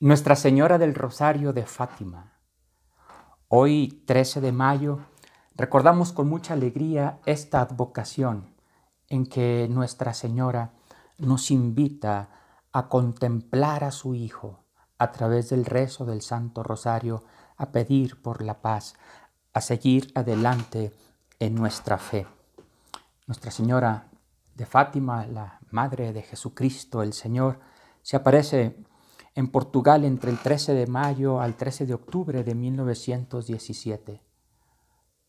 Nuestra Señora del Rosario de Fátima. Hoy, 13 de mayo, recordamos con mucha alegría esta advocación en que Nuestra Señora nos invita a contemplar a su Hijo a través del rezo del Santo Rosario, a pedir por la paz, a seguir adelante en nuestra fe. Nuestra Señora de Fátima, la Madre de Jesucristo, el Señor, se aparece en Portugal entre el 13 de mayo al 13 de octubre de 1917.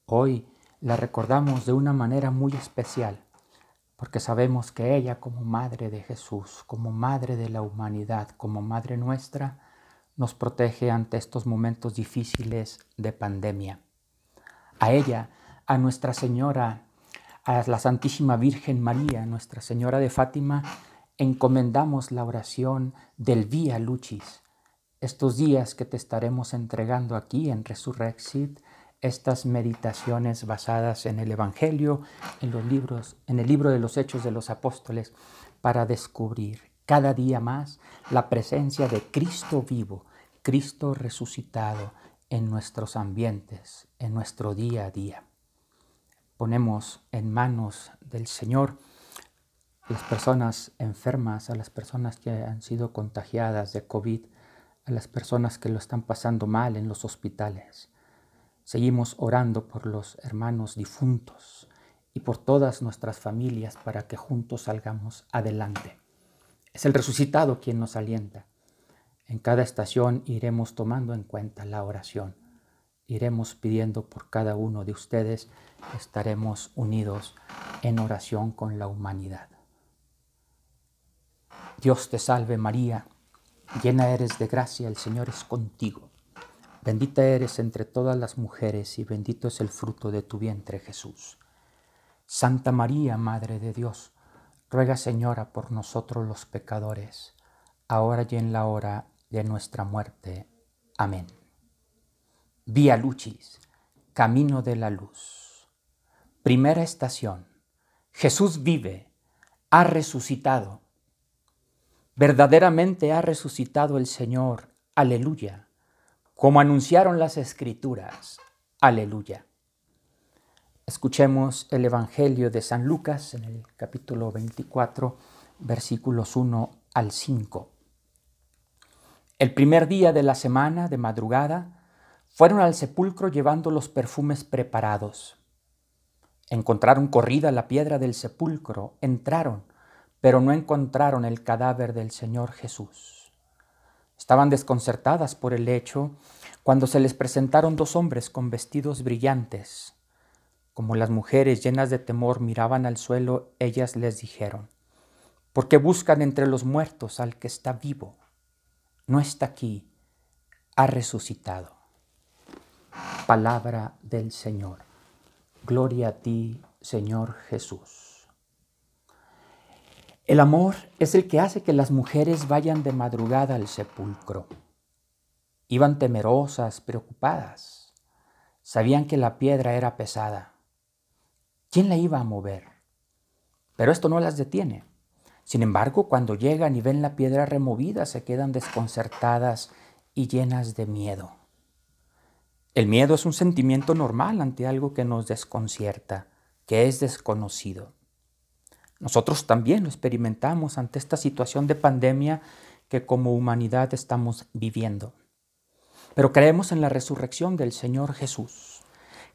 Hoy la recordamos de una manera muy especial, porque sabemos que ella como Madre de Jesús, como Madre de la humanidad, como Madre nuestra, nos protege ante estos momentos difíciles de pandemia. A ella, a Nuestra Señora, a la Santísima Virgen María, Nuestra Señora de Fátima, encomendamos la oración del Vía Lucis. Estos días que te estaremos entregando aquí en Resurrexit, estas meditaciones basadas en el Evangelio, en los libros, en el libro de los Hechos de los Apóstoles, para descubrir cada día más la presencia de Cristo vivo, Cristo resucitado en nuestros ambientes, en nuestro día a día. Ponemos en manos del Señor las personas enfermas, a las personas que han sido contagiadas de COVID, a las personas que lo están pasando mal en los hospitales. Seguimos orando por los hermanos difuntos y por todas nuestras familias para que juntos salgamos adelante. Es el resucitado quien nos alienta. En cada estación iremos tomando en cuenta la oración. Iremos pidiendo por cada uno de ustedes. Estaremos unidos en oración con la humanidad. Dios te salve María, llena eres de gracia, el Señor es contigo. Bendita eres entre todas las mujeres y bendito es el fruto de tu vientre Jesús. Santa María, Madre de Dios, ruega Señora por nosotros los pecadores, ahora y en la hora de nuestra muerte. Amén. Vía Lucis, camino de la luz. Primera estación. Jesús vive, ha resucitado Verdaderamente ha resucitado el Señor. Aleluya. Como anunciaron las escrituras. Aleluya. Escuchemos el Evangelio de San Lucas en el capítulo 24, versículos 1 al 5. El primer día de la semana, de madrugada, fueron al sepulcro llevando los perfumes preparados. Encontraron corrida la piedra del sepulcro, entraron pero no encontraron el cadáver del Señor Jesús. Estaban desconcertadas por el hecho cuando se les presentaron dos hombres con vestidos brillantes. Como las mujeres llenas de temor miraban al suelo, ellas les dijeron, ¿por qué buscan entre los muertos al que está vivo? No está aquí, ha resucitado. Palabra del Señor. Gloria a ti, Señor Jesús. El amor es el que hace que las mujeres vayan de madrugada al sepulcro. Iban temerosas, preocupadas. Sabían que la piedra era pesada. ¿Quién la iba a mover? Pero esto no las detiene. Sin embargo, cuando llegan y ven la piedra removida, se quedan desconcertadas y llenas de miedo. El miedo es un sentimiento normal ante algo que nos desconcierta, que es desconocido. Nosotros también lo experimentamos ante esta situación de pandemia que como humanidad estamos viviendo. Pero creemos en la resurrección del Señor Jesús.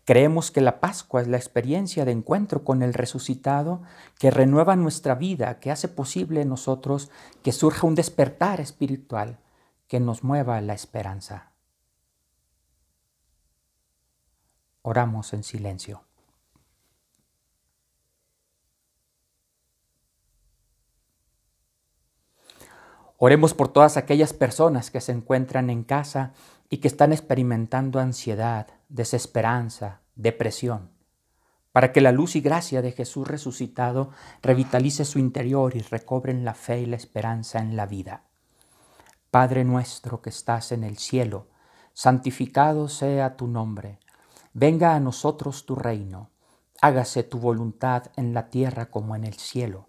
Creemos que la Pascua es la experiencia de encuentro con el resucitado que renueva nuestra vida, que hace posible en nosotros que surja un despertar espiritual que nos mueva a la esperanza. Oramos en silencio. Oremos por todas aquellas personas que se encuentran en casa y que están experimentando ansiedad, desesperanza, depresión, para que la luz y gracia de Jesús resucitado revitalice su interior y recobren la fe y la esperanza en la vida. Padre nuestro que estás en el cielo, santificado sea tu nombre, venga a nosotros tu reino, hágase tu voluntad en la tierra como en el cielo.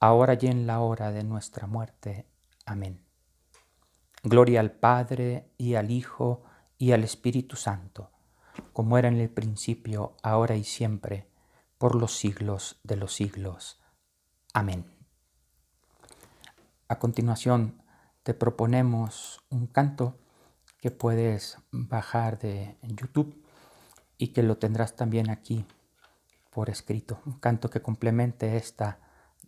ahora y en la hora de nuestra muerte. Amén. Gloria al Padre y al Hijo y al Espíritu Santo, como era en el principio, ahora y siempre, por los siglos de los siglos. Amén. A continuación te proponemos un canto que puedes bajar de YouTube y que lo tendrás también aquí por escrito, un canto que complemente esta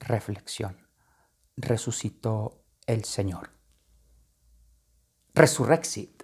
reflexión. Resucitó el Señor. Resurrexit.